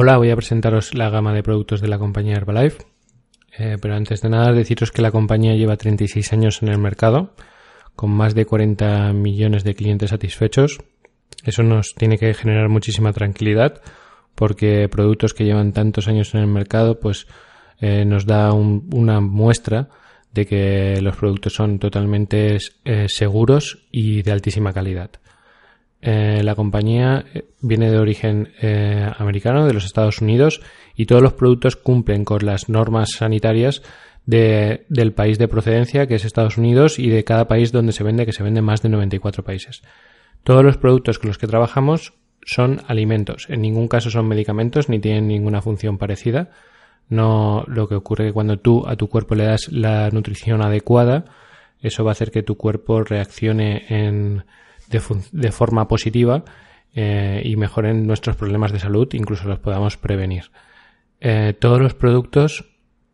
Hola, voy a presentaros la gama de productos de la compañía Herbalife. Eh, pero antes de nada, deciros que la compañía lleva 36 años en el mercado, con más de 40 millones de clientes satisfechos. Eso nos tiene que generar muchísima tranquilidad, porque productos que llevan tantos años en el mercado, pues eh, nos da una muestra de que los productos son totalmente eh, seguros y de altísima calidad. Eh, la compañía eh, viene de origen eh, americano, de los Estados Unidos, y todos los productos cumplen con las normas sanitarias del país de procedencia, que es Estados Unidos, y de cada país donde se vende, que se vende más de 94 países. Todos los productos con los que trabajamos son alimentos. En ningún caso son medicamentos ni tienen ninguna función parecida. No, lo que ocurre que cuando tú a tu cuerpo le das la nutrición adecuada, eso va a hacer que tu cuerpo reaccione en, de, forma positiva eh, y mejoren nuestros problemas de salud, incluso los podamos prevenir. Eh, todos los productos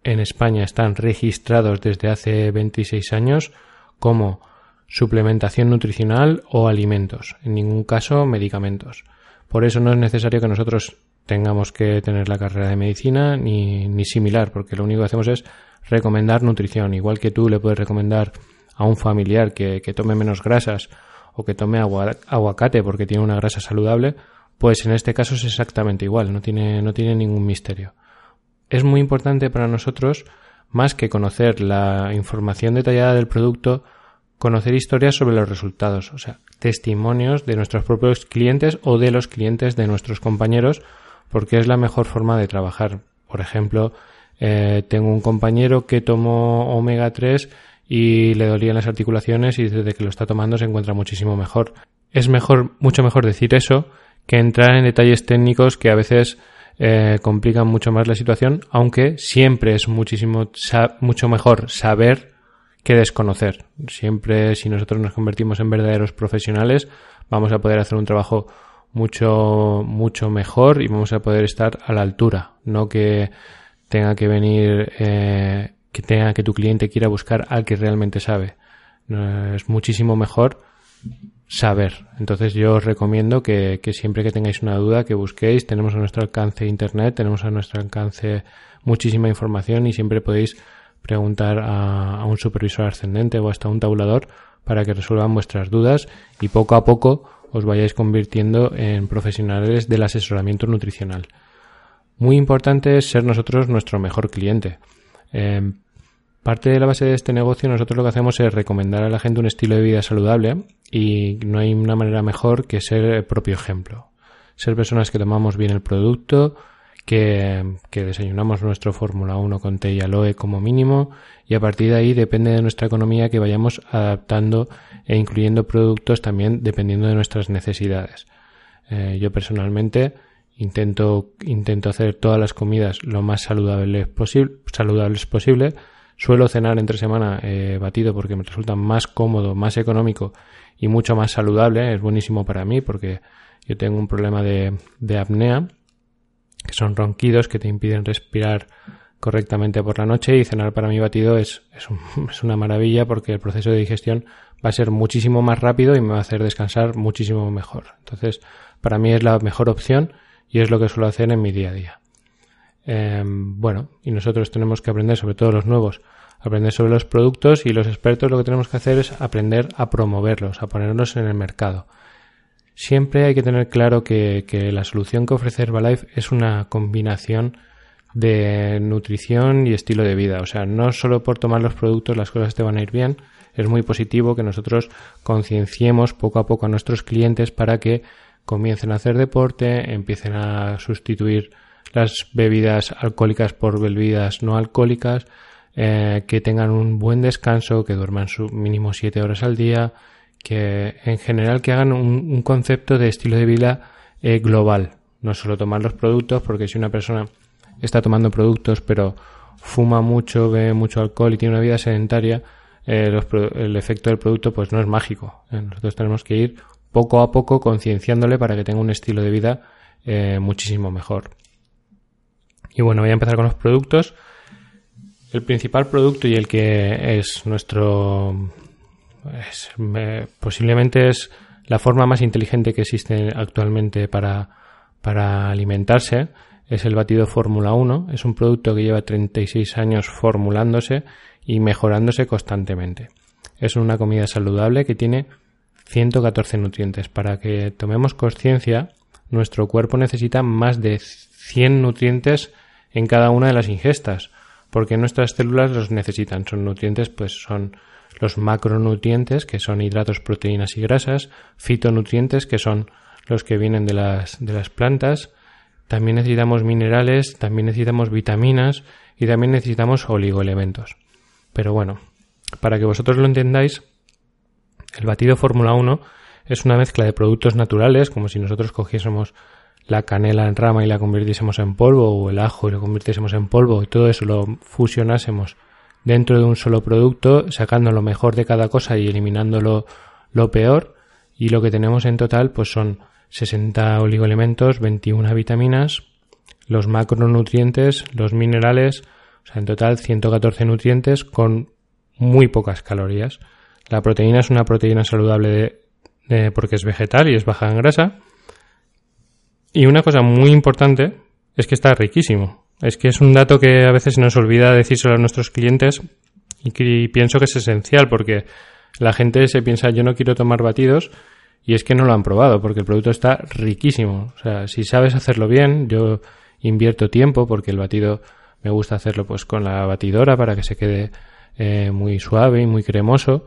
en España están registrados desde hace 26 años como suplementación nutricional o alimentos, en ningún caso medicamentos. Por eso no es necesario que nosotros tengamos que tener la carrera de medicina ni, ni similar, porque lo único que hacemos es recomendar nutrición, igual que tú le puedes recomendar a un familiar que, que tome menos grasas o que tome aguacate porque tiene una grasa saludable, pues en este caso es exactamente igual, no tiene, no tiene ningún misterio. Es muy importante para nosotros, más que conocer la información detallada del producto, conocer historias sobre los resultados, o sea, testimonios de nuestros propios clientes o de los clientes de nuestros compañeros, porque es la mejor forma de trabajar. Por ejemplo, eh, tengo un compañero que tomó omega 3 y le dolían las articulaciones y desde que lo está tomando se encuentra muchísimo mejor. Es mejor, mucho mejor decir eso que entrar en detalles técnicos que a veces eh, complican mucho más la situación, aunque siempre es muchísimo, mucho mejor saber que desconocer. Siempre, si nosotros nos convertimos en verdaderos profesionales, vamos a poder hacer un trabajo mucho, mucho mejor y vamos a poder estar a la altura, no que tenga que venir eh, que tenga que tu cliente quiera buscar al que realmente sabe. Es muchísimo mejor saber. Entonces yo os recomiendo que, siempre que tengáis una duda que busquéis. Tenemos a nuestro alcance internet, tenemos a nuestro alcance muchísima información y siempre podéis preguntar a, a un supervisor ascendente o hasta un tabulador para que resuelvan vuestras dudas y poco a poco os vayáis convirtiendo en profesionales del asesoramiento nutricional. Muy importante es ser nosotros nuestro mejor cliente. Eh, Parte de la base de este negocio nosotros lo que hacemos es recomendar a la gente un estilo de vida saludable y no hay una manera mejor que ser el propio ejemplo. Ser personas que tomamos bien el producto, que, desayunamos nuestro Fórmula 1 con té y aloe como mínimo y a partir de ahí depende de nuestra economía que vayamos adaptando e incluyendo productos también dependiendo de nuestras necesidades. Eh, yo personalmente intento, intento hacer todas las comidas lo más saludables, posible, saludables posible Suelo cenar entre semana eh, batido porque me resulta más cómodo, más económico y mucho más saludable. Es buenísimo para mí porque yo tengo un problema de, apnea, que son ronquidos que te impiden respirar correctamente por la noche y cenar para mí batido es, es, es, una maravilla porque el proceso de digestión va a ser muchísimo más rápido y me va a hacer descansar muchísimo mejor. Entonces, para mí es la mejor opción y es lo que suelo hacer en mi día a día. Em, bueno, y nosotros tenemos que aprender, sobre todo los nuevos, aprender sobre los productos y los expertos lo que tenemos que hacer es aprender a promoverlos, a ponerlos en el mercado. Siempre hay que tener claro que, que la solución que ofrece Herbalife es una combinación de nutrición y estilo de vida. O sea, no solo por tomar los productos las cosas te van a ir bien, es muy positivo que nosotros concienciemos poco a poco a nuestros clientes para que comiencen a hacer deporte, empiecen a sustituir las bebidas alcohólicas por bebidas no alcohólicas, eh, que tengan un buen descanso, que duerman su mínimo siete horas al día, que en general que hagan un, concepto de estilo de vida eh, global, no solo tomar los productos, porque si una persona está tomando productos, pero fuma mucho, bebe mucho alcohol y tiene una vida sedentaria, eh, el efecto del producto pues no es mágico. Nosotros tenemos que ir poco a poco concienciándole para que tenga un estilo de vida muchísimo mejor. Y bueno, voy a empezar con los productos. El principal producto y el que es nuestro... posiblemente es la forma más inteligente que existe actualmente para, para alimentarse es el batido Fórmula 1. Es un producto que lleva 36 años formulándose y mejorándose constantemente. Es una comida saludable que tiene 114 nutrientes. Para que tomemos conciencia, nuestro cuerpo necesita más de 100 nutrientes en cada una de las ingestas, porque nuestras células los necesitan. Son nutrientes, pues son los macronutrientes, que son hidratos, proteínas y grasas, fitonutrientes, que son los que vienen de las, de las plantas, también necesitamos minerales, también necesitamos vitaminas y también necesitamos oligoelementos. Pero bueno, para que vosotros lo entendáis, el batido Fórmula 1 es una mezcla de productos naturales, como si nosotros cogiésemos la canela en rama y la convirtiésemos en polvo, o el ajo y lo convirtiésemos en polvo, y todo eso lo fusionásemos dentro de un solo producto, sacando lo mejor de cada cosa y eliminando lo, peor, y lo que tenemos en total pues son 60 oligoelementos, 21 vitaminas, los macronutrientes, los minerales, o sea, en total 114 nutrientes con muy pocas calorías. La proteína es una proteína saludable porque es vegetal y es baja en grasa. Y una cosa muy importante es que está riquísimo. Es que es un dato que a veces nos olvida decírselo a nuestros clientes y que pienso que es esencial porque la gente se piensa yo no quiero tomar batidos y es que no lo han probado porque el producto está riquísimo. O sea, si sabes hacerlo bien, yo invierto tiempo porque el batido me gusta hacerlo pues con la batidora para que se quede eh, muy suave y muy cremoso.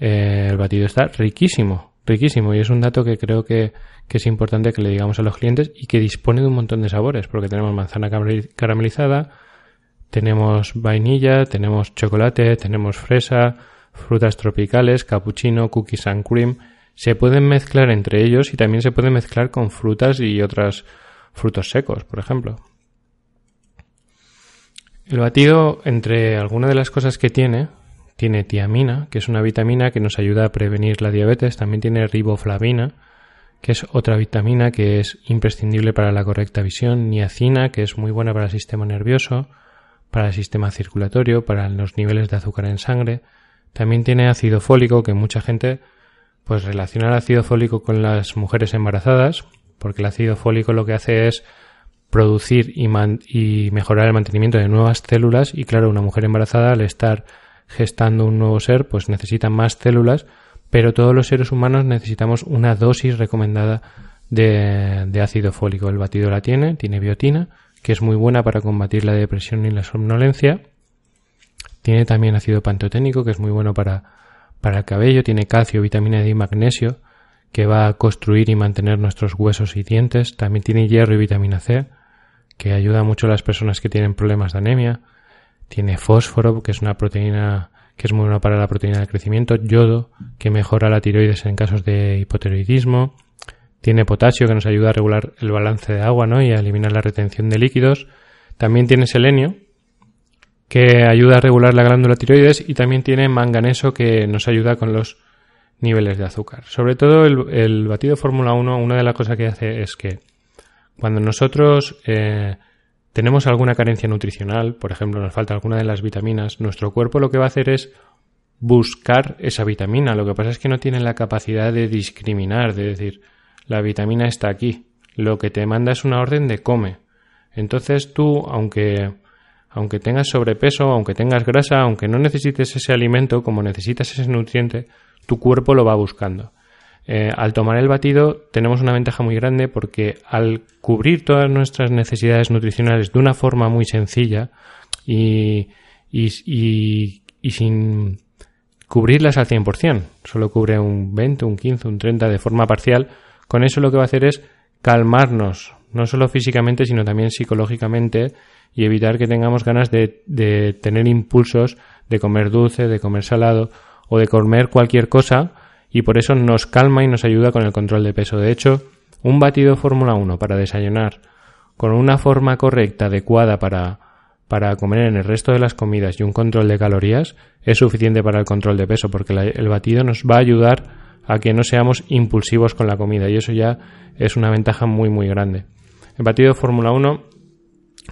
Eh, el batido está riquísimo, riquísimo y es un dato que creo que, que, es importante que le digamos a los clientes y que dispone de un montón de sabores porque tenemos manzana caramelizada, tenemos vainilla, tenemos chocolate, tenemos fresa, frutas tropicales, cappuccino, cookies and cream se pueden mezclar entre ellos y también se pueden mezclar con frutas y otros frutos secos, por ejemplo. El batido, entre algunas de las cosas que tiene, tiene tiamina, que es una vitamina que nos ayuda a prevenir la diabetes, también tiene riboflavina, que es otra vitamina que es imprescindible para la correcta visión, niacina, que es muy buena para el sistema nervioso, para el sistema circulatorio, para los niveles de azúcar en sangre, también tiene ácido fólico, que mucha gente pues relaciona el ácido fólico con las mujeres embarazadas, porque el ácido fólico lo que hace es producir y, y, mejorar el mantenimiento de nuevas células. Y claro, una mujer embarazada al estar gestando un nuevo ser pues necesita más células, pero todos los seres humanos necesitamos una dosis recomendada de, de ácido fólico. El batido la tiene, tiene biotina, que es muy buena para combatir la depresión y la somnolencia. Tiene también ácido pantoténico, que es muy bueno para para el cabello tiene calcio, vitamina D y magnesio, que va a construir y mantener nuestros huesos y dientes. También tiene hierro y vitamina C, que ayuda mucho a las personas que tienen problemas de anemia. Tiene fósforo, que es una proteína que es muy buena para la proteína del crecimiento. Yodo, que mejora la tiroides en casos de hipotiroidismo. Tiene potasio, que nos ayuda a regular el balance de agua ¿no? y a eliminar la retención de líquidos. También tiene selenio, que ayuda a regular la glándula tiroides y también tiene manganeso que nos ayuda con los niveles de azúcar. Sobre todo el, batido Fórmula 1, una de las cosas que hace es que cuando nosotros eh, tenemos alguna carencia nutricional, por ejemplo, nos falta alguna de las vitaminas, nuestro cuerpo lo que va a hacer es buscar esa vitamina. Lo que pasa es que no tiene la capacidad de discriminar, de decir, la vitamina está aquí. Lo que te manda es una orden de come. Entonces tú, aunque aunque tengas sobrepeso, aunque tengas grasa, aunque no necesites ese alimento como necesitas ese nutriente, tu cuerpo lo va buscando. Eh, al tomar el batido tenemos una ventaja muy grande porque al cubrir todas nuestras necesidades nutricionales de una forma muy sencilla y, y, y, sin cubrirlas al 100%, solo cubre un 20, un 15, un 30 de forma parcial, con eso lo que va a hacer es calmarnos, no solo físicamente, sino también psicológicamente y evitar que tengamos ganas de, de tener impulsos de comer dulce, de comer salado o de comer cualquier cosa y por eso nos calma y nos ayuda con el control de peso. De hecho, un batido Fórmula 1 para desayunar con una forma correcta, adecuada para, para comer en el resto de las comidas y un control de calorías, es suficiente para el control de peso, porque el batido nos va a ayudar a que no seamos impulsivos con la comida y eso ya es una ventaja muy muy grande. El batido Fórmula 1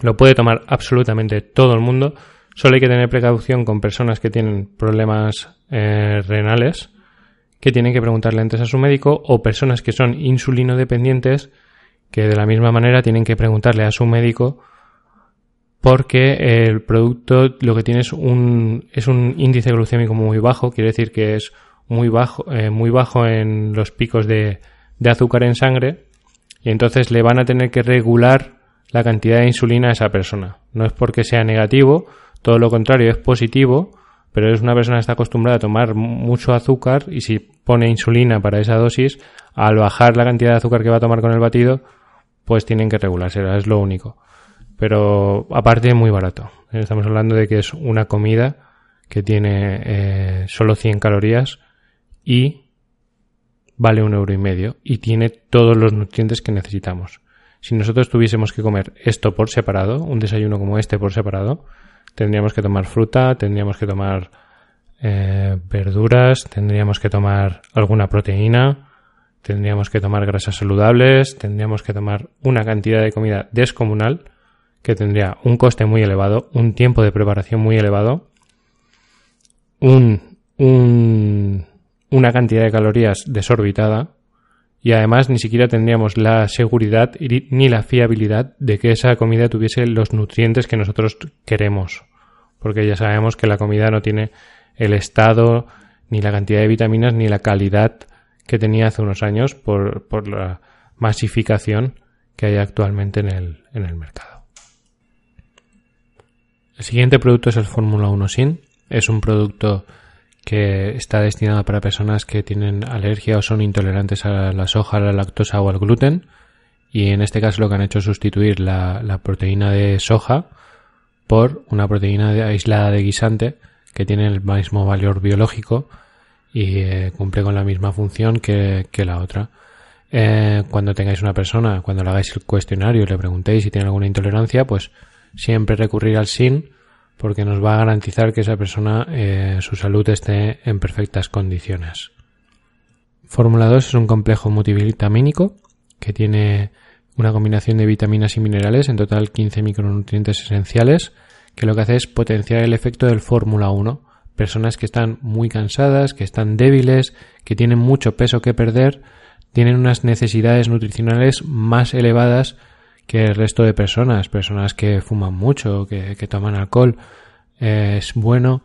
lo puede tomar absolutamente todo el mundo, solo hay que tener precaución con personas que tienen problemas eh, renales, que tienen que preguntarle antes a su médico, o personas que son insulino dependientes, que de la misma manera tienen que preguntarle a su médico porque el producto lo que tiene es un, es un índice glucémico muy bajo, quiere decir que es muy bajo, eh, muy bajo en los picos de, de azúcar en sangre y entonces le van a tener que regular la cantidad de insulina a esa persona. No es porque sea negativo, todo lo contrario, es positivo, pero es una persona que está acostumbrada a tomar mucho azúcar y si pone insulina para esa dosis, al bajar la cantidad de azúcar que va a tomar con el batido, pues tienen que regularse, es lo único. Pero aparte muy barato. Estamos hablando de que es una comida que tiene eh, solo 100 calorías y vale un euro y medio y tiene todos los nutrientes que necesitamos. Si nosotros tuviésemos que comer esto por separado, un desayuno como este por separado, tendríamos que tomar fruta, tendríamos que tomar eh, verduras, tendríamos que tomar alguna proteína, tendríamos que tomar grasas saludables, tendríamos que tomar una cantidad de comida descomunal que tendría un coste muy elevado, un tiempo de preparación muy elevado, un, un una cantidad de calorías desorbitada y además ni siquiera tendríamos la seguridad ni la fiabilidad de que esa comida tuviese los nutrientes que nosotros queremos. Porque ya sabemos que la comida no tiene el estado, ni la cantidad de vitaminas, ni la calidad que tenía hace unos años por, por la masificación que hay actualmente en el, en el mercado. El siguiente producto es el Fórmula 1 Sin. Es un producto que está destinada para personas que tienen alergia o son intolerantes a la soja, a la lactosa o al gluten. Y en este caso lo que han hecho es sustituir la, proteína de soja por una proteína aislada de guisante que tiene el mismo valor biológico y eh, cumple con la misma función que, la otra. Eh, cuando tengáis una persona, cuando le hagáis el cuestionario y le preguntéis si tiene alguna intolerancia, pues siempre recurrir al SIN porque nos va a garantizar que esa persona, eh, su salud esté en perfectas condiciones. Fórmula 2 es un complejo multivitamínico que tiene una combinación de vitaminas y minerales, en total 15 micronutrientes esenciales, que lo que hace es potenciar el efecto del Fórmula 1. Personas que están muy cansadas, que están débiles, que tienen mucho peso que perder, tienen unas necesidades nutricionales más elevadas que el resto de personas, personas que fuman mucho, que, toman alcohol. Eh, es bueno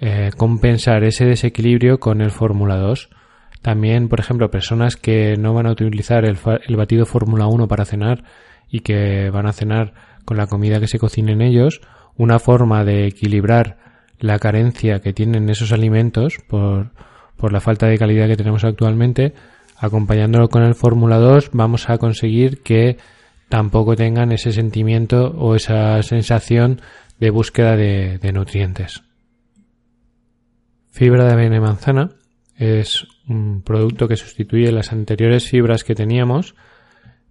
eh, compensar ese desequilibrio con el Fórmula 2. También, por ejemplo, personas que no van a utilizar el, el batido Fórmula 1 para cenar y que van a cenar con la comida que se cocinen ellos, una forma de equilibrar la carencia que tienen esos alimentos por, por la falta de calidad que tenemos actualmente, acompañándolo con el Fórmula 2, vamos a conseguir que tampoco tengan ese sentimiento o esa sensación de búsqueda de, nutrientes. Fibra de avena y manzana es un producto que sustituye las anteriores fibras que teníamos.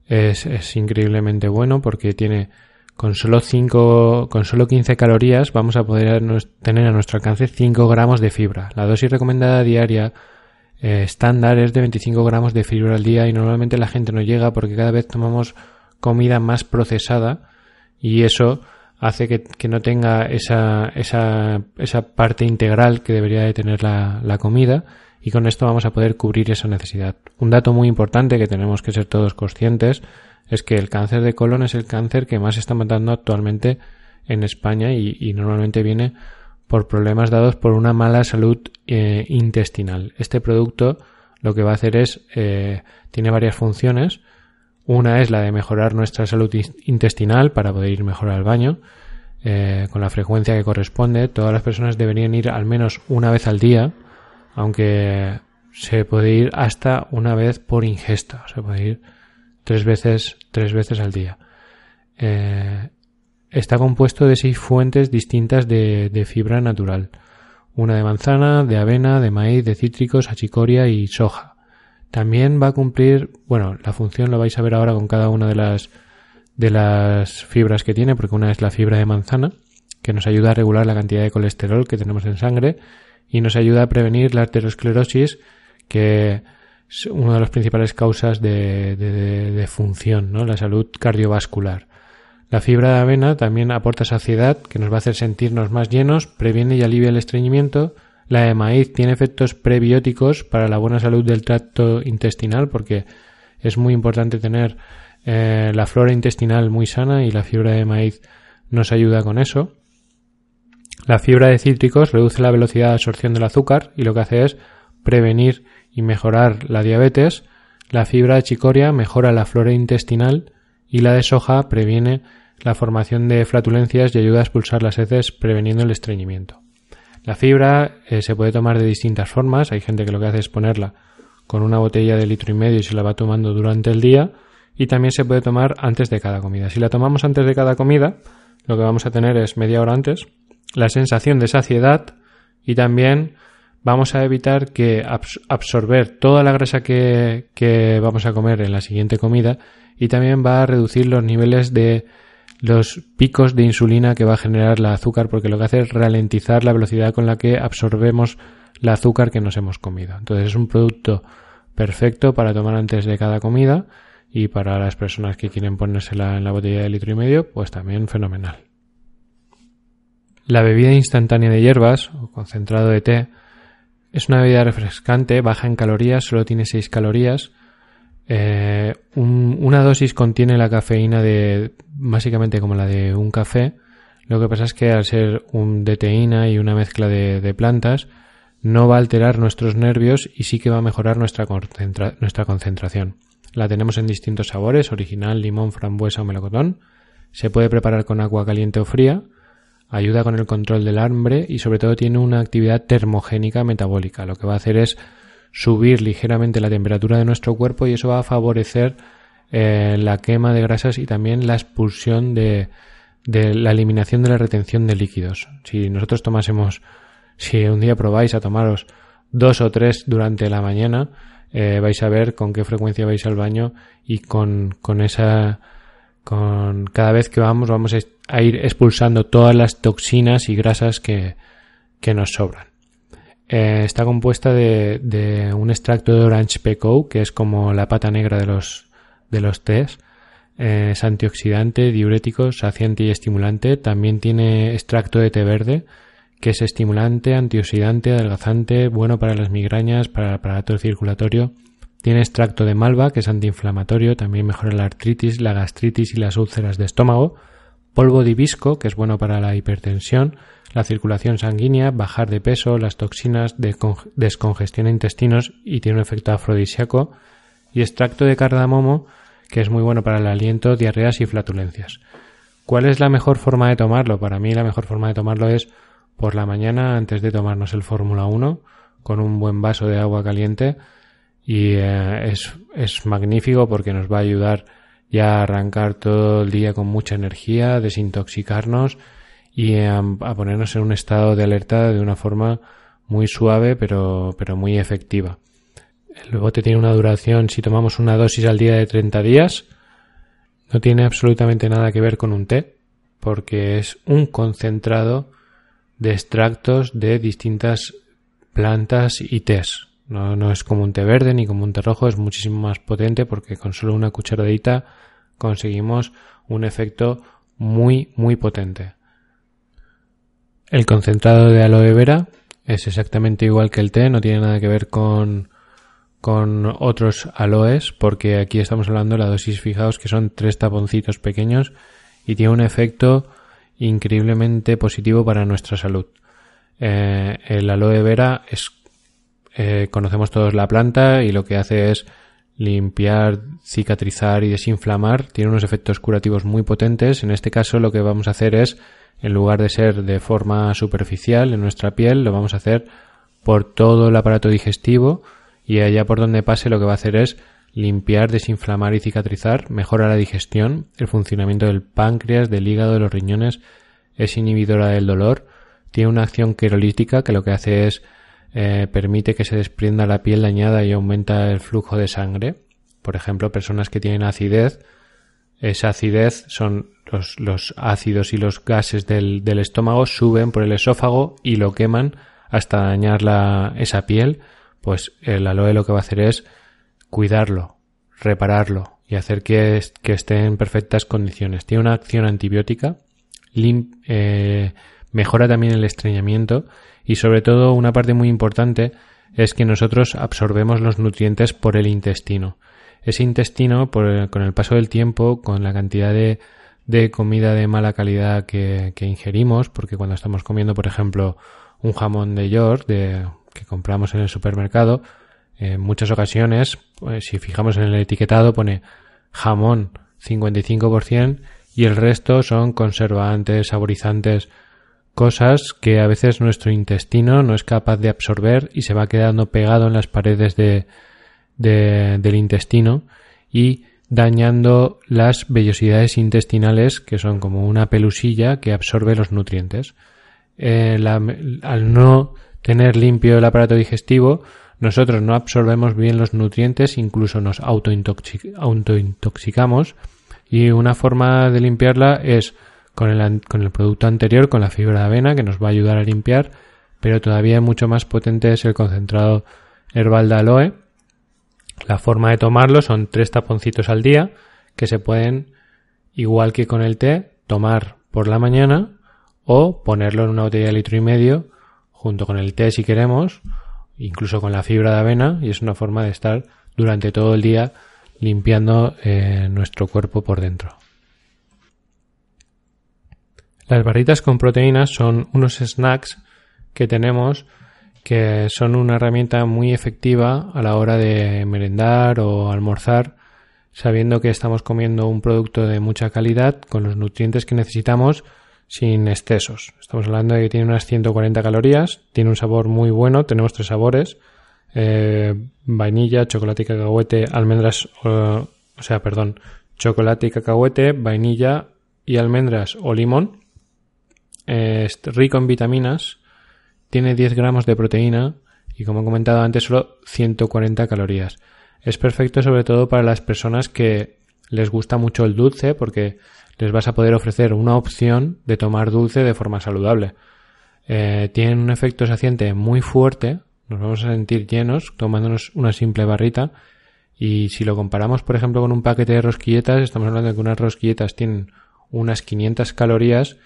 Es, increíblemente bueno porque tiene con solo 5, con solo 15 calorías vamos a poder tener a nuestro alcance 5 gramos de fibra. La dosis recomendada diaria eh, estándar es de 25 gramos de fibra al día y normalmente la gente no llega porque cada vez tomamos comida más procesada y eso hace que, no tenga esa, esa, esa, parte integral que debería de tener la, la comida y con esto vamos a poder cubrir esa necesidad. Un dato muy importante que tenemos que ser todos conscientes es que el cáncer de colon es el cáncer que más está matando actualmente en España y, normalmente viene por problemas dados por una mala salud eh, intestinal. Este producto lo que va a hacer es, eh, tiene varias funciones, una es la de mejorar nuestra salud intestinal para poder ir mejor al baño eh, con la frecuencia que corresponde. Todas las personas deberían ir al menos una vez al día, aunque se puede ir hasta una vez por ingesta. Se puede ir tres veces, tres veces al día. Eh, está compuesto de seis fuentes distintas de, de, fibra natural. Una de manzana, de avena, de maíz, de cítricos, achicoria y soja. También va a cumplir, bueno, la función lo vais a ver ahora con cada una de las de las fibras que tiene, porque una es la fibra de manzana, que nos ayuda a regular la cantidad de colesterol que tenemos en sangre y nos ayuda a prevenir la arteriosclerosis, que es una de las principales causas de, de, función, ¿no? la salud cardiovascular. La fibra de avena también aporta saciedad, que nos va a hacer sentirnos más llenos, previene y alivia el estreñimiento. La de maíz tiene efectos prebióticos para la buena salud del tracto intestinal, porque es muy importante tener eh, la flora intestinal muy sana y la fibra de maíz nos ayuda con eso. La fibra de cítricos reduce la velocidad de absorción del azúcar y lo que hace es prevenir y mejorar la diabetes. La fibra de chicoria mejora la flora intestinal y la de soja previene la formación de flatulencias y ayuda a expulsar las heces preveniendo el estreñimiento. La fibra eh, se puede tomar de distintas formas. Hay gente que lo que hace es ponerla con una botella de litro y medio y se la va tomando durante el día. Y también se puede tomar antes de cada comida. Si la tomamos antes de cada comida, lo que vamos a tener es media hora antes la sensación de saciedad y también vamos a evitar que absorber toda la grasa que, que vamos a comer en la siguiente comida y también va a reducir los niveles de los picos de insulina que va a generar la azúcar porque lo que hace es ralentizar la velocidad con la que absorbemos la azúcar que nos hemos comido. Entonces es un producto perfecto para tomar antes de cada comida y para las personas que quieren ponérsela en la botella de litro y medio, pues también fenomenal. La bebida instantánea de hierbas o concentrado de té es una bebida refrescante, baja en calorías, solo tiene 6 calorías. Eh, una dosis contiene la cafeína de básicamente como la de un café. Lo que pasa es que al ser un de teína y una mezcla de, plantas, no va a alterar nuestros nervios y sí que va a mejorar nuestra, nuestra concentración. La tenemos en distintos sabores, original, limón, frambuesa o melocotón. Se puede preparar con agua caliente o fría. Ayuda con el control del hambre y sobre todo tiene una actividad termogénica metabólica. Lo que va a hacer es subir ligeramente la temperatura de nuestro cuerpo y eso va a favorecer eh, la quema de grasas y también la expulsión de, de la eliminación de la retención de líquidos. Si nosotros tomásemos, si un día probáis a tomaros dos o tres durante la mañana, eh, vais a ver con qué frecuencia vais al baño y con, con esa, con cada vez que vamos, vamos a ir expulsando todas las toxinas y grasas que, que nos sobran. Eh, está compuesta de, de, un extracto de Orange Pekoe, que es como la pata negra de los, de los tés. Eh, es antioxidante, diurético, saciante y estimulante. También tiene extracto de té verde, que es estimulante, antioxidante, adelgazante, bueno para las migrañas, para el aparato circulatorio. Tiene extracto de malva, que es antiinflamatorio, también mejora la artritis, la gastritis y las úlceras de estómago. Polvo de hibisco, que es bueno para la hipertensión la circulación sanguínea, bajar de peso, las toxinas, descongestiona intestinos y tiene un efecto afrodisíaco, y extracto de cardamomo, que es muy bueno para el aliento, diarreas y flatulencias. ¿Cuál es la mejor forma de tomarlo? Para mí la mejor forma de tomarlo es por la mañana antes de tomarnos el Fórmula 1 con un buen vaso de agua caliente y eh, es, es magnífico porque nos va a ayudar ya a arrancar todo el día con mucha energía, desintoxicarnos y a, ponernos en un estado de alerta de una forma muy suave pero, pero muy efectiva. El bote tiene una duración, si tomamos una dosis al día de 30 días, no tiene absolutamente nada que ver con un té, porque es un concentrado de extractos de distintas plantas y tés. No, no es como un té verde ni como un té rojo, es muchísimo más potente porque con solo una cucharadita conseguimos un efecto muy, muy potente. El concentrado de aloe vera es exactamente igual que el té, no tiene nada que ver con, con otros aloes, porque aquí estamos hablando de la dosis, fijaos que son tres taponcitos pequeños y tiene un efecto increíblemente positivo para nuestra salud. Eh, el aloe vera es, eh, conocemos todos la planta y lo que hace es limpiar, cicatrizar y desinflamar. Tiene unos efectos curativos muy potentes. En este caso lo que vamos a hacer es en lugar de ser de forma superficial en nuestra piel, lo vamos a hacer por todo el aparato digestivo y allá por donde pase lo que va a hacer es limpiar, desinflamar y cicatrizar, mejora la digestión, el funcionamiento del páncreas, del hígado, de los riñones, es inhibidora del dolor, tiene una acción querolítica que lo que hace es eh, permite que se desprenda la piel dañada y aumenta el flujo de sangre. Por ejemplo, personas que tienen acidez esa acidez son los, ácidos y los gases del, estómago suben por el esófago y lo queman hasta dañar la, esa piel, pues el aloe lo que va a hacer es cuidarlo, repararlo y hacer que, esté en perfectas condiciones. Tiene una acción antibiótica, eh, mejora también el estreñimiento y sobre todo una parte muy importante es que nosotros absorbemos los nutrientes por el intestino. Ese intestino, con el paso del tiempo, con la cantidad de, comida de mala calidad que, ingerimos, porque cuando estamos comiendo, por ejemplo, un jamón de York de, que compramos en el supermercado, en muchas ocasiones, pues, si fijamos en el etiquetado, pone jamón 55% y el resto son conservantes, saborizantes, cosas que a veces nuestro intestino no es capaz de absorber y se va quedando pegado en las paredes de, del intestino y dañando las vellosidades intestinales que son como una pelusilla que absorbe los nutrientes. Eh, al no tener limpio el aparato digestivo, nosotros no absorbemos bien los nutrientes, incluso nos autointoxicamos y una forma de limpiarla es con el, con el producto anterior, con la fibra de avena, que nos va a ayudar a limpiar, pero todavía mucho más potente es el concentrado herbal de aloe. La forma de tomarlo son tres taponcitos al día, que se pueden, igual que con el té, tomar por la mañana o ponerlo en una botella de litro y medio junto con el té si queremos, incluso con la fibra de avena, y es una forma de estar durante todo el día limpiando eh, nuestro cuerpo por dentro. Las barritas con proteínas son unos snacks que tenemos que son una herramienta muy efectiva a la hora de merendar o almorzar, sabiendo que estamos comiendo un producto de mucha calidad con los nutrientes que necesitamos sin excesos. Estamos hablando de que tiene unas 140 calorías, tiene un sabor muy bueno, tenemos tres sabores, eh, vainilla, chocolate y cacahuete, almendras, o sea, perdón, chocolate y cacahuete, vainilla y almendras o limón es rico en vitaminas, tiene 10 gramos de proteína y como he comentado antes solo 140 calorías. Es perfecto sobre todo para las personas que les gusta mucho el dulce porque les vas a poder ofrecer una opción de tomar dulce de forma saludable. Eh, tienen un efecto saciante muy fuerte, nos vamos a sentir llenos tomándonos una simple barrita y si lo comparamos por ejemplo con un paquete de rosquilletas, estamos hablando de que unas rosquilletas tienen unas 500 calorías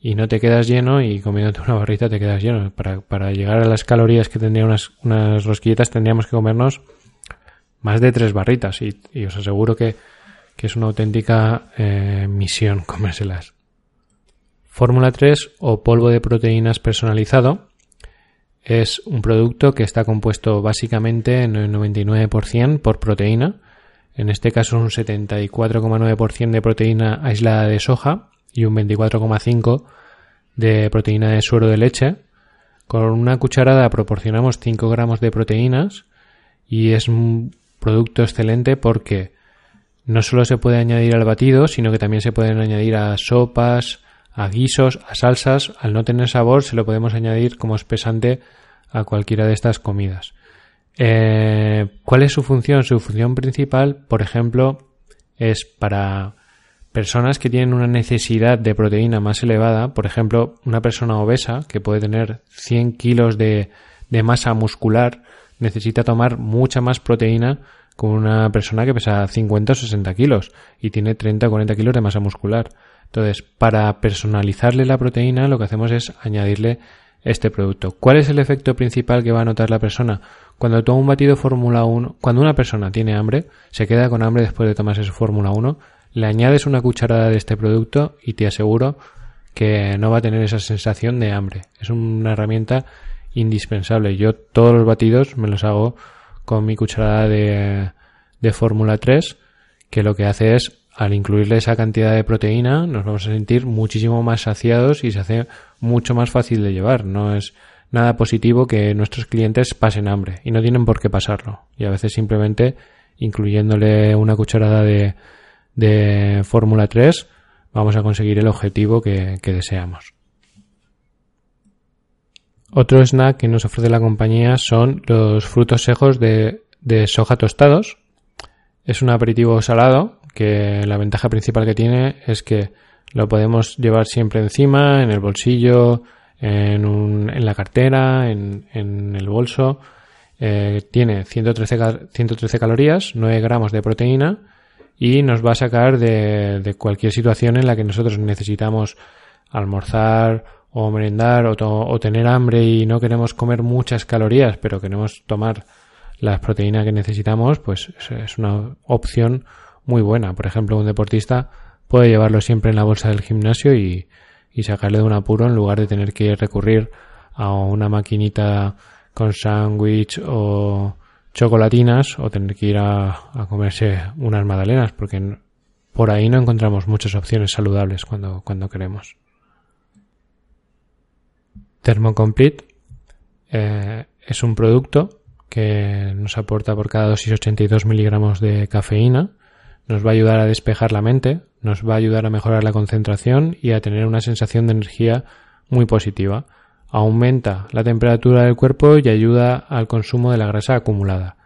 y no te quedas lleno y comiéndote una barrita te quedas lleno. Para, llegar a las calorías que tendrían unas, unas rosquilletas tendríamos que comernos más de tres barritas y, os aseguro que, es una auténtica eh, misión comérselas. Fórmula 3 o polvo de proteínas personalizado es un producto que está compuesto básicamente en el 99% por proteína. En este caso un 74,9% de proteína aislada de soja y un 24,5 de proteína de suero de leche. Con una cucharada proporcionamos 5 gramos de proteínas y es un producto excelente porque no solo se puede añadir al batido, sino que también se pueden añadir a sopas, a guisos, a salsas. Al no tener sabor, se lo podemos añadir como espesante a cualquiera de estas comidas. Eh, ¿Cuál es su función? Su función principal, por ejemplo, es para personas que tienen una necesidad de proteína más elevada, por ejemplo, una persona obesa que puede tener 100 kilos de, masa muscular, necesita tomar mucha más proteína que una persona que pesa 50 o 60 kilos y tiene 30 o 40 kilos de masa muscular. Entonces, para personalizarle la proteína, lo que hacemos es añadirle este producto. ¿Cuál es el efecto principal que va a notar la persona? Cuando toma un batido Fórmula 1, cuando una persona tiene hambre, se queda con hambre después de tomarse su Fórmula 1, le añades una cucharada de este producto y te aseguro que no va a tener esa sensación de hambre. Es una herramienta indispensable. Yo todos los batidos me los hago con mi cucharada de, de Fórmula 3, que lo que hace es, al incluirle esa cantidad de proteína, nos vamos a sentir muchísimo más saciados y se hace mucho más fácil de llevar. No es nada positivo que nuestros clientes pasen hambre y no tienen por qué pasarlo. Y a veces simplemente incluyéndole una cucharada de, de Fórmula 3 vamos a conseguir el objetivo que, deseamos. Otro snack que nos ofrece la compañía son los frutos secos de, soja tostados. Es un aperitivo salado que la ventaja principal que tiene es que lo podemos llevar siempre encima, en el bolsillo, en, la cartera, en, el bolso. Eh, tiene 113, 113 calorías, 9 gramos de proteína y nos va a sacar de cualquier situación en la que nosotros necesitamos almorzar o merendar o, o, tener hambre y no queremos comer muchas calorías, pero queremos tomar las proteínas que necesitamos, pues es una opción muy buena. Por ejemplo, un deportista puede llevarlo siempre en la bolsa del gimnasio y, y sacarle de un apuro en lugar de tener que recurrir a una maquinita con sándwich o chocolatinas o tener que ir a, a, comerse unas magdalenas porque por ahí no encontramos muchas opciones saludables cuando, cuando queremos. Thermocomplete eh, es un producto que nos aporta por cada dosis 82 miligramos de cafeína, nos va a ayudar a despejar la mente, nos va a ayudar a mejorar la concentración y a tener una sensación de energía muy positiva. Aumenta la temperatura del cuerpo y ayuda al consumo de la grasa acumulada.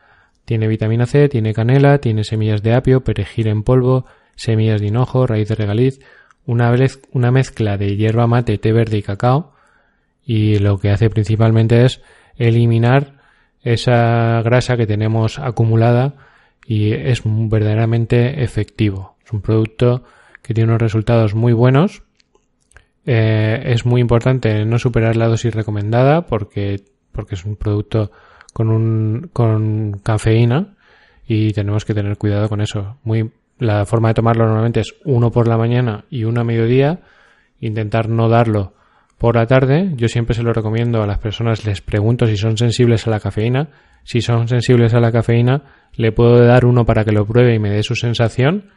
Tiene vitamina C, tiene canela, tiene semillas de apio, perejil en polvo, semillas de hinojo, raíz de regaliz, una, una mezcla de hierba mate, té verde y cacao, y lo que hace principalmente es eliminar esa grasa que tenemos acumulada y es verdaderamente efectivo. Es un producto que tiene unos resultados muy buenos. Eh, es muy importante no superar la dosis recomendada porque, porque es un producto con, un, con cafeína y tenemos que tener cuidado con eso. Muy, la forma de tomarlo normalmente es uno por la mañana y uno a mediodía. Intentar no darlo por la tarde, yo siempre se lo recomiendo a las personas, les pregunto si son sensibles a la cafeína. Si son sensibles a la cafeína, le puedo dar uno para que lo pruebe y me dé su sensación,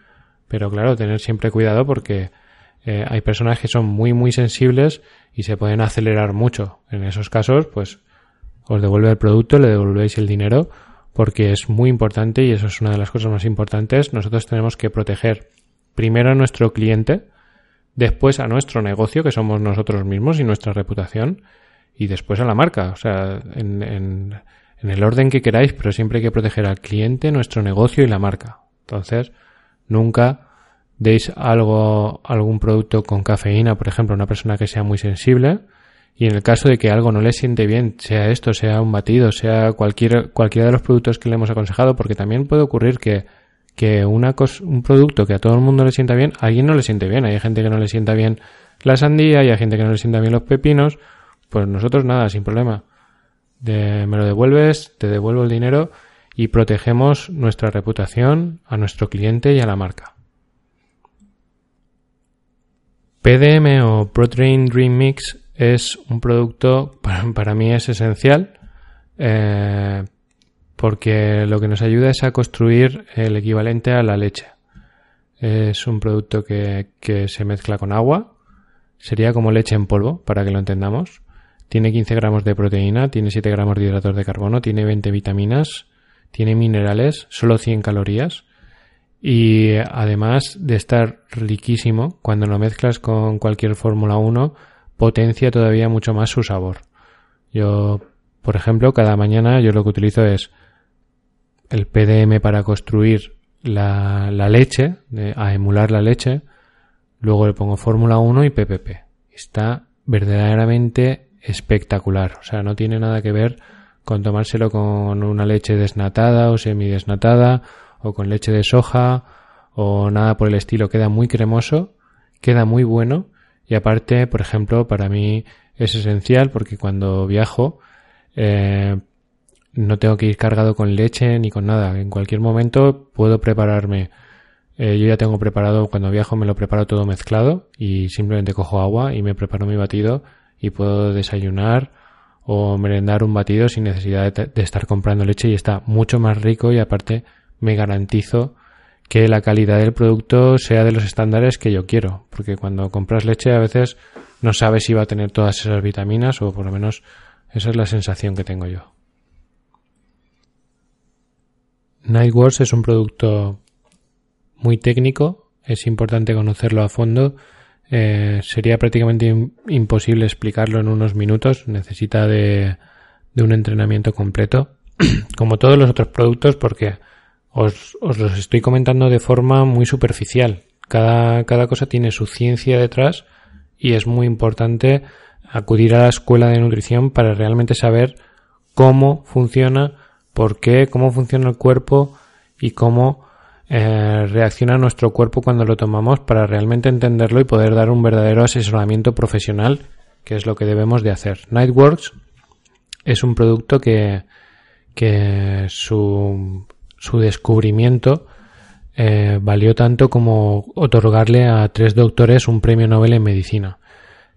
pero claro, tener siempre cuidado porque eh, hay personas que son muy muy sensibles y se pueden acelerar mucho. En esos casos, pues os devuelve el producto, le devolvéis el dinero porque es muy importante y eso es una de las cosas más importantes. Nosotros tenemos que proteger primero a nuestro cliente, después a nuestro negocio, que somos nosotros mismos y nuestra reputación, y después a la marca, o sea, en, en, en, el orden que queráis, pero siempre hay que proteger al cliente, nuestro negocio y la marca. Entonces, nunca deis algo, algún producto con cafeína, por ejemplo, a una persona que sea muy sensible, y en el caso de que algo no le siente bien, sea esto, sea un batido, sea cualquier, cualquiera de los productos que le hemos aconsejado, porque también puede ocurrir que que una un producto que a todo el mundo le sienta bien, a alguien no le siente bien. Hay gente que no le sienta bien la sandía hay gente que no le sienta bien los pepinos. Pues nosotros nada, sin problema. me lo devuelves, te devuelvo el dinero y protegemos nuestra reputación a nuestro cliente y a la marca. PDM o Protein Dream Mix es un producto, para, para mí es esencial, eh, porque lo que nos ayuda es a construir el equivalente a la leche. Es un producto que, se mezcla con agua, sería como leche en polvo, para que lo entendamos. Tiene 15 gramos de proteína, tiene 7 gramos de hidratos de carbono, tiene 20 vitaminas, tiene minerales, solo 100 calorías. Y además de estar riquísimo, cuando lo mezclas con cualquier Fórmula 1, potencia todavía mucho más su sabor. Yo, por ejemplo, cada mañana yo lo que utilizo es el PDM para construir la, la leche, a emular la leche, luego le pongo Fórmula 1 y PPP. Está verdaderamente espectacular. O sea, no tiene nada que ver con tomárselo con una leche desnatada o semidesnatada o con leche de soja o nada por el estilo. Queda muy cremoso, queda muy bueno y aparte, por ejemplo, para mí es esencial porque cuando viajo eh, no tengo que ir cargado con leche ni con nada. En cualquier momento puedo prepararme. Eh, yo ya tengo preparado, cuando viajo me lo preparo todo mezclado y simplemente cojo agua y me preparo mi batido y puedo desayunar o merendar un batido sin necesidad de, de estar comprando leche y está mucho más rico y aparte me garantizo que la calidad del producto sea de los estándares que yo quiero. Porque cuando compras leche a veces no sabes si va a tener todas esas vitaminas o por lo menos esa es la sensación que tengo yo. Nightworks es un producto muy técnico, es importante conocerlo a fondo. Eh, sería prácticamente imposible explicarlo en unos minutos, necesita de, un entrenamiento completo, como todos los otros productos, porque os, os los estoy comentando de forma muy superficial. Cada, cada cosa tiene su ciencia detrás y es muy importante acudir a la escuela de nutrición para realmente saber cómo funciona, por qué, cómo funciona el cuerpo y cómo eh, reacciona nuestro cuerpo cuando lo tomamos para realmente entenderlo y poder dar un verdadero asesoramiento profesional, que es lo que debemos de hacer. Nightworks es un producto que, que su, su descubrimiento eh, valió tanto como otorgarle a tres doctores un premio Nobel en medicina.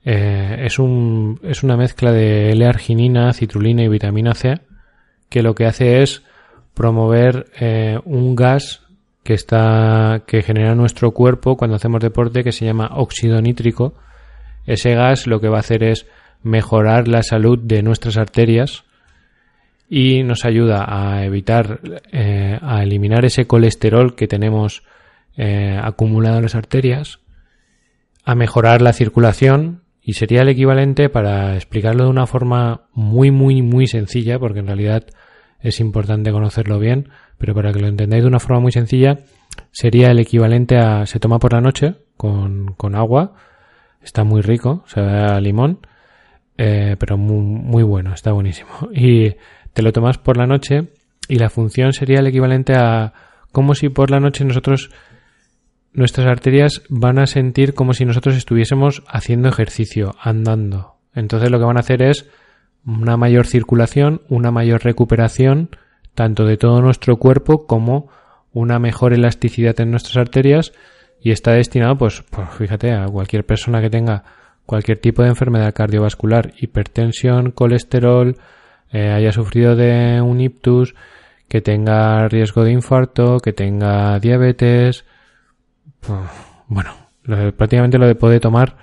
Eh, es, un, es una mezcla de L-arginina, citrulina y vitamina C que lo que hace es promover eh, un gas que está que genera nuestro cuerpo cuando hacemos deporte que se llama óxido nítrico. Ese gas lo que va a hacer es mejorar la salud de nuestras arterias y nos ayuda a evitar, eh, a eliminar ese colesterol que tenemos acumulado en las arterias, a mejorar la circulación y sería el equivalente, para explicarlo de una forma muy, muy, muy sencilla, porque en realidad es importante conocerlo bien, pero para que lo entendáis de una forma muy sencilla, sería el equivalente a se toma por la noche con, con agua, está muy rico, se da limón, eh, pero muy, muy bueno, está buenísimo. Y te lo tomas por la noche y la función sería el equivalente a como si por la noche nosotros nuestras arterias van a sentir como si nosotros estuviésemos haciendo ejercicio, andando. Entonces lo que van a hacer es una mayor circulación, una mayor recuperación, tanto de todo nuestro cuerpo como una mejor elasticidad en nuestras arterias y está destinado, pues, pues fíjate, a cualquier persona que tenga cualquier tipo de enfermedad cardiovascular, hipertensión, colesterol, eh, haya sufrido de un ictus, que tenga riesgo de infarto, que tenga diabetes, bueno, prácticamente lo puede tomar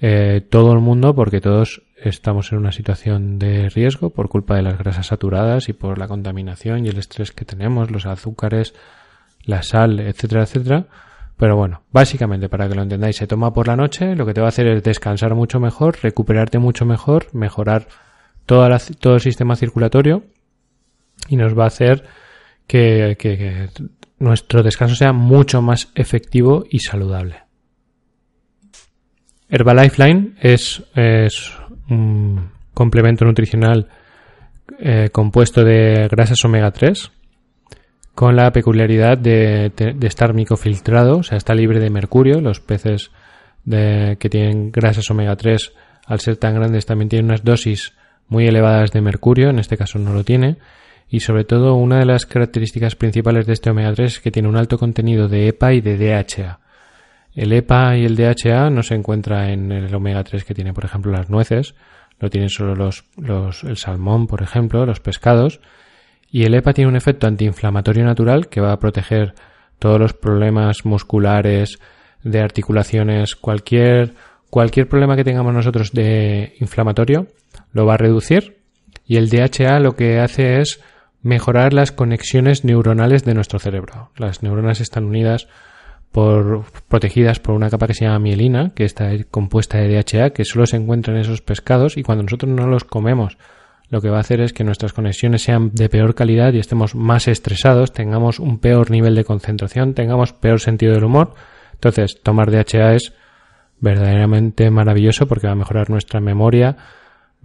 eh, todo el mundo porque todos estamos en una situación de riesgo por culpa de las grasas saturadas y por la contaminación y el estrés que tenemos, los azúcares, la sal, etcétera, etcétera. Pero bueno, básicamente para que lo entendáis, se toma por la noche, lo que te va a hacer es descansar mucho mejor, recuperarte mucho mejor, mejorar todo el sistema circulatorio y nos va a hacer que, que nuestro descanso sea mucho más efectivo y saludable. Herbalife Line es, un complemento nutricional eh, compuesto de grasas omega 3 con la peculiaridad de, estar microfiltrado, o sea, está libre de mercurio. Los peces que tienen grasas omega 3, al ser tan grandes, también tienen unas dosis muy elevadas de mercurio, en este caso no lo tiene y sobre todo una de las características principales de este omega 3 es que tiene un alto contenido de EPA y de DHA. El EPA y el DHA no se encuentra en el omega 3 que tiene, por ejemplo, las nueces, lo tienen solo los, los, el salmón, por ejemplo, los pescados, y el EPA tiene un efecto antiinflamatorio natural que va a proteger todos los problemas musculares, de articulaciones, cualquier, cualquier problema que tengamos nosotros de inflamatorio, lo va a reducir, y el DHA lo que hace es mejorar las conexiones neuronales de nuestro cerebro. Las neuronas están unidas por, protegidas por una capa que se llama mielina, que está compuesta de DHA, que solo se encuentra en esos pescados y cuando nosotros no los comemos, lo que va a hacer es que nuestras conexiones sean de peor calidad y estemos más estresados, tengamos un peor nivel de concentración, tengamos peor sentido del humor. Entonces, tomar DHA es verdaderamente maravilloso porque va a mejorar nuestra memoria,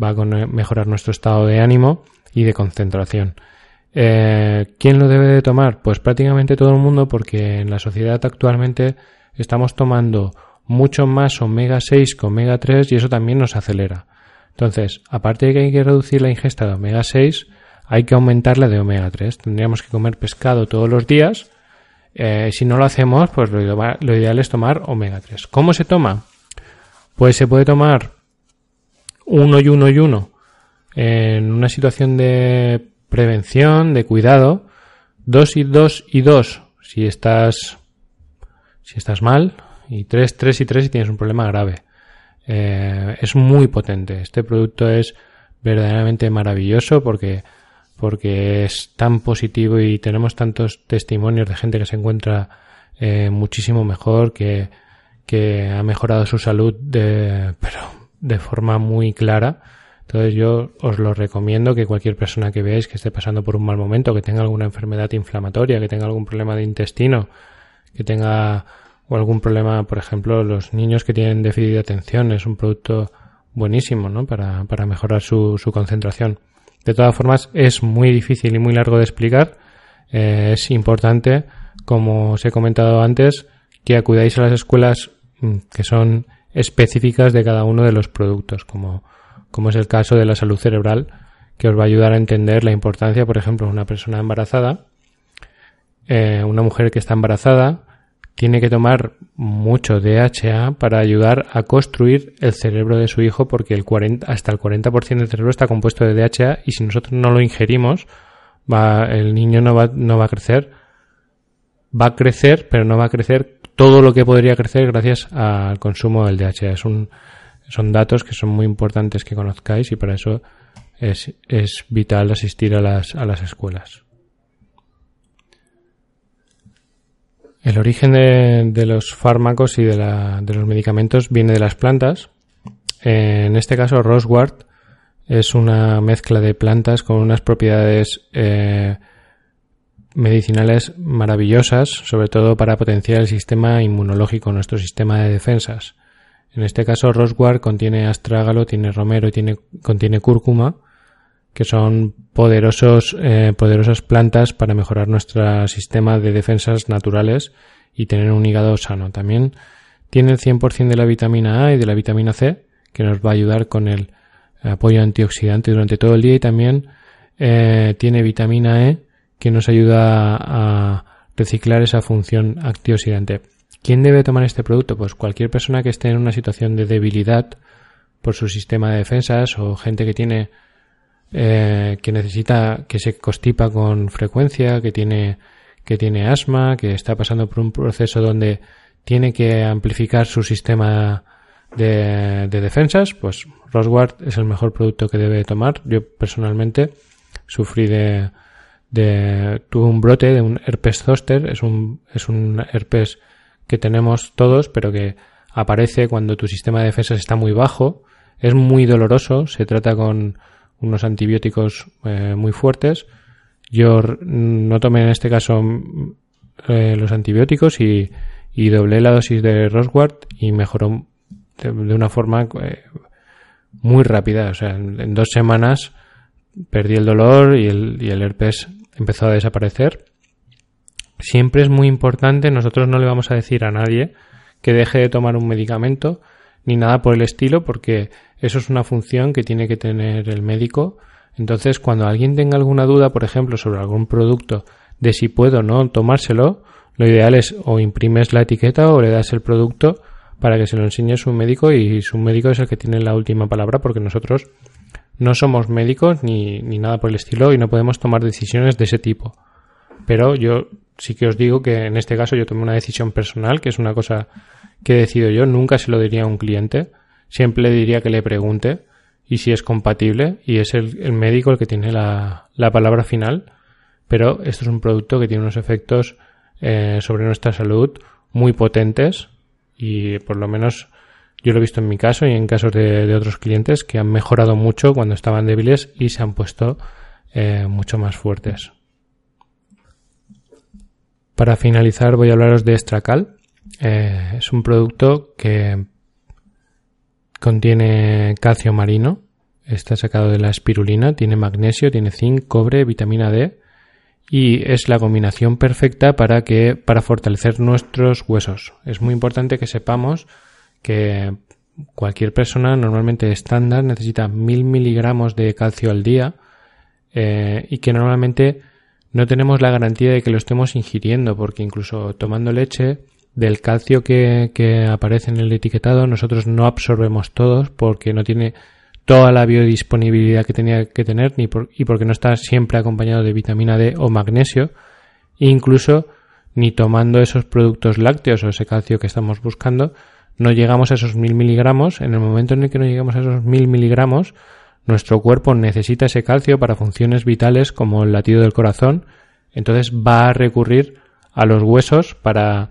va a mejorar nuestro estado de ánimo y de concentración. Eh, ¿Quién lo debe de tomar? Pues prácticamente todo el mundo porque en la sociedad actualmente estamos tomando mucho más omega 6 que omega 3 y eso también nos acelera. Entonces, aparte de que hay que reducir la ingesta de omega 6, hay que aumentar la de omega 3. Tendríamos que comer pescado todos los días. Eh, si no lo hacemos, pues lo, lo ideal es tomar omega 3. ¿Cómo se toma? Pues se puede tomar uno y uno y uno en una situación de prevención, de cuidado, dos y dos y dos si estás si estás mal y tres, tres y tres si tienes un problema grave. Eh, es muy potente. Este producto es verdaderamente maravilloso porque porque es tan positivo y tenemos tantos testimonios de gente que se encuentra eh, muchísimo mejor que, que ha mejorado su salud de, pero de forma muy clara Entonces yo os lo recomiendo que cualquier persona que veáis que esté pasando por un mal momento, que tenga alguna enfermedad inflamatoria, que tenga algún problema de intestino, que tenga o algún problema, por ejemplo, los niños que tienen déficit de atención, es un producto buenísimo, ¿no? Para, para mejorar su, su concentración. De todas formas, es muy difícil y muy largo de explicar. Eh, es importante, como os he comentado antes, que acudáis a las escuelas mm, que son específicas de cada uno de los productos, como como es el caso de la salud cerebral, que os va a ayudar a entender la importancia, por ejemplo, de una persona embarazada, eh, una mujer que está embarazada, tiene que tomar mucho DHA para ayudar a construir el cerebro de su hijo porque el 40, hasta el 40% del cerebro está compuesto de DHA y si nosotros no lo ingerimos, va, el niño no va, no va a crecer. Va a crecer, pero no va a crecer todo lo que podría crecer gracias al consumo del DHA. Es un, son datos que son muy importantes que conozcáis y para eso es, es vital asistir a las, a las escuelas. El origen de, de los fármacos y de, la, de, los medicamentos viene de las plantas. En este caso, Roswart es una mezcla de plantas con unas propiedades eh, medicinales maravillosas, sobre todo para potenciar el sistema inmunológico, nuestro sistema de defensas. En este caso, Roswar contiene astrágalo, tiene romero y tiene, contiene cúrcuma, que son poderosos, eh, poderosas plantas para mejorar nuestro sistema de defensas naturales y tener un hígado sano. También tiene el 100% de la vitamina A y de la vitamina C, que nos va a ayudar con el apoyo antioxidante durante todo el día y también eh, tiene vitamina E, que nos ayuda a reciclar esa función antioxidante. ¿Quién debe tomar este producto? Pues cualquier persona que esté en una situación de debilidad por su sistema de defensas o gente que tiene eh, que necesita que se constipa con frecuencia, que tiene que tiene asma, que está pasando por un proceso donde tiene que amplificar su sistema de, de defensas, pues Roswart es el mejor producto que debe tomar. Yo personalmente sufrí de, de tuve un brote de un herpes zoster, es un es un herpes que tenemos todos, pero que aparece cuando tu sistema de defensas está muy bajo. Es muy doloroso, se trata con unos antibióticos eh, muy fuertes. Yo no tomé en este caso eh, los antibióticos y, y, doblé la dosis de Roswart y mejoró de, una forma eh, muy rápida. O sea, en, en, dos semanas perdí el dolor y el, y el herpes empezó a desaparecer Siempre es muy importante, nosotros no le vamos a decir a nadie que deje de tomar un medicamento ni nada por el estilo, porque eso es una función que tiene que tener el médico. Entonces, cuando alguien tenga alguna duda, por ejemplo, sobre algún producto, de si puedo o no tomárselo, lo ideal es o imprimes la etiqueta o le das el producto para que se lo enseñe su médico y su médico es el que tiene la última palabra porque nosotros no somos médicos ni, ni nada por el estilo y no podemos tomar decisiones de ese tipo. Pero yo sí que os digo que en este caso yo tomé una decisión personal, que es una cosa que he decidido yo, nunca se lo diría a un cliente, siempre le diría que le pregunte y si es compatible y es el, médico el que tiene la, la, palabra final, pero esto es un producto que tiene unos efectos eh, sobre nuestra salud muy potentes y por lo menos yo lo he visto en mi caso y en casos de, de otros clientes que han mejorado mucho cuando estaban débiles y se han puesto eh, mucho más fuertes. Para finalizar voy a hablaros de Estracal. Eh, es un producto que contiene calcio marino, está sacado de la espirulina, tiene magnesio, tiene zinc, cobre, vitamina D y es la combinación perfecta para que para fortalecer nuestros huesos. Es muy importante que sepamos que cualquier persona normalmente estándar necesita mil miligramos de calcio al día eh, y que normalmente no tenemos la garantía de que lo estemos ingiriendo, porque incluso tomando leche, del calcio que, que aparece en el etiquetado, nosotros no absorbemos todos porque no tiene toda la biodisponibilidad que tenía que tener ni y porque no está siempre acompañado de vitamina D o magnesio, incluso ni tomando esos productos lácteos o ese calcio que estamos buscando, no llegamos a esos mil miligramos. En el momento en el que no llegamos a esos mil miligramos, nuestro cuerpo necesita ese calcio para funciones vitales como el latido del corazón, entonces va a recurrir a los huesos para,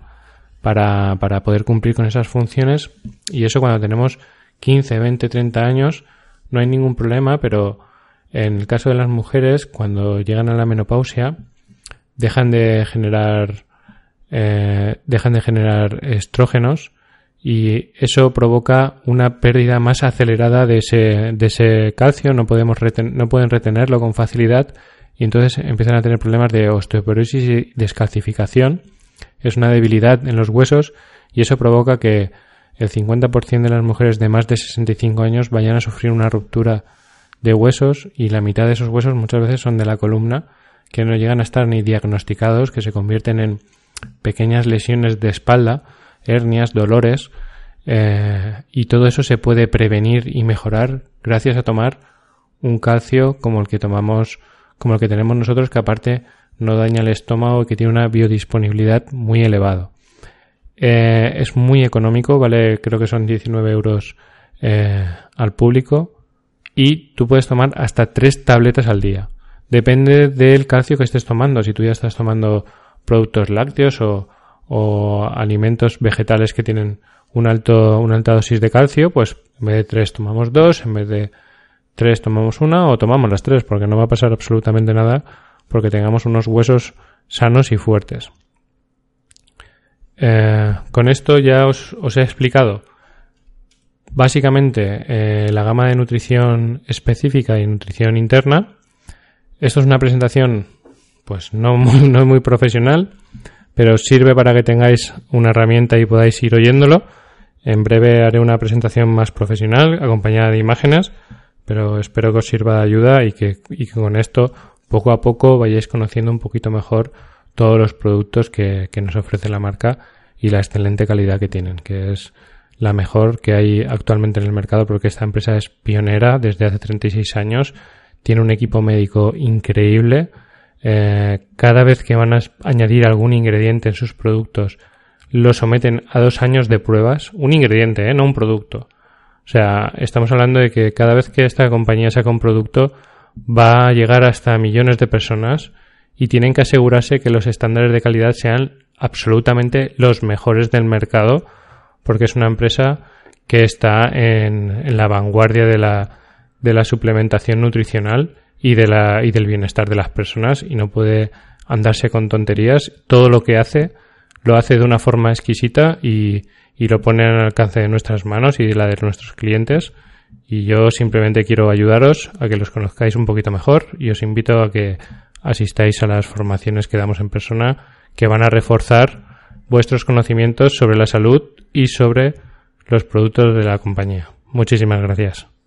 para, para poder cumplir con esas funciones. Y eso cuando tenemos 15, 20, 30 años no hay ningún problema, pero en el caso de las mujeres, cuando llegan a la menopausia, dejan de generar eh, dejan de generar estrógenos y eso provoca una pérdida más acelerada de ese, de ese calcio, no, podemos no pueden retenerlo con facilidad y entonces empiezan a tener problemas de osteoporosis y descalcificación. Es una debilidad en los huesos y eso provoca que el 50% de las mujeres de más de 65 años vayan a sufrir una ruptura de huesos y la mitad de esos huesos muchas veces son de la columna que no llegan a estar ni diagnosticados, que se convierten en pequeñas lesiones de espalda, hernias, dolores, eh, y todo eso se puede prevenir y mejorar gracias a tomar un calcio como el que tomamos, como el que tenemos nosotros, que aparte no daña el estómago y que tiene una biodisponibilidad muy elevado. Eh, es muy económico, vale, creo que son 19 euros eh, al público y tú puedes tomar hasta tres tabletas al día. Depende del calcio que estés tomando. Si tú ya estás tomando productos lácteos o, alimentos vegetales que tienen un alto, una alta dosis de calcio, pues en vez de tres tomamos dos, en vez de tres tomamos una o tomamos las tres, porque no va a pasar absolutamente nada porque tengamos unos huesos sanos y fuertes. Eh, con esto ya os, he explicado básicamente eh, la gama de nutrición específica y nutrición interna. Esto es una presentación pues no muy, no muy profesional, pero sirve para que tengáis una herramienta y podáis ir oyéndolo. En breve haré una presentación más profesional, acompañada de imágenes, pero espero que os sirva de ayuda y que, con esto poco a poco vayáis conociendo un poquito mejor todos los productos que, que nos ofrece la marca y la excelente calidad que tienen, que es la mejor que hay actualmente en el mercado porque esta empresa es pionera desde hace 36 años, tiene un equipo médico increíble, eh, cada vez que van a añadir algún ingrediente en sus productos, lo someten a dos años de pruebas. Un ingrediente, ¿eh? no un producto. O sea, estamos hablando de que cada vez que esta compañía saca un producto, va a llegar hasta millones de personas y tienen que asegurarse que los estándares de calidad sean absolutamente los mejores del mercado, porque es una empresa que está en, la vanguardia de la suplementación nutricional y, de la, y del bienestar de las personas y no puede andarse con tonterías. Todo lo que hace lo hace de una forma exquisita y, y lo pone al alcance de nuestras manos y de la de nuestros clientes. Y yo simplemente quiero ayudaros a que los conozcáis un poquito mejor y os invito a que asistáis a las formaciones que damos en persona que van a reforzar vuestros conocimientos sobre la salud y sobre los productos de la compañía. Muchísimas gracias.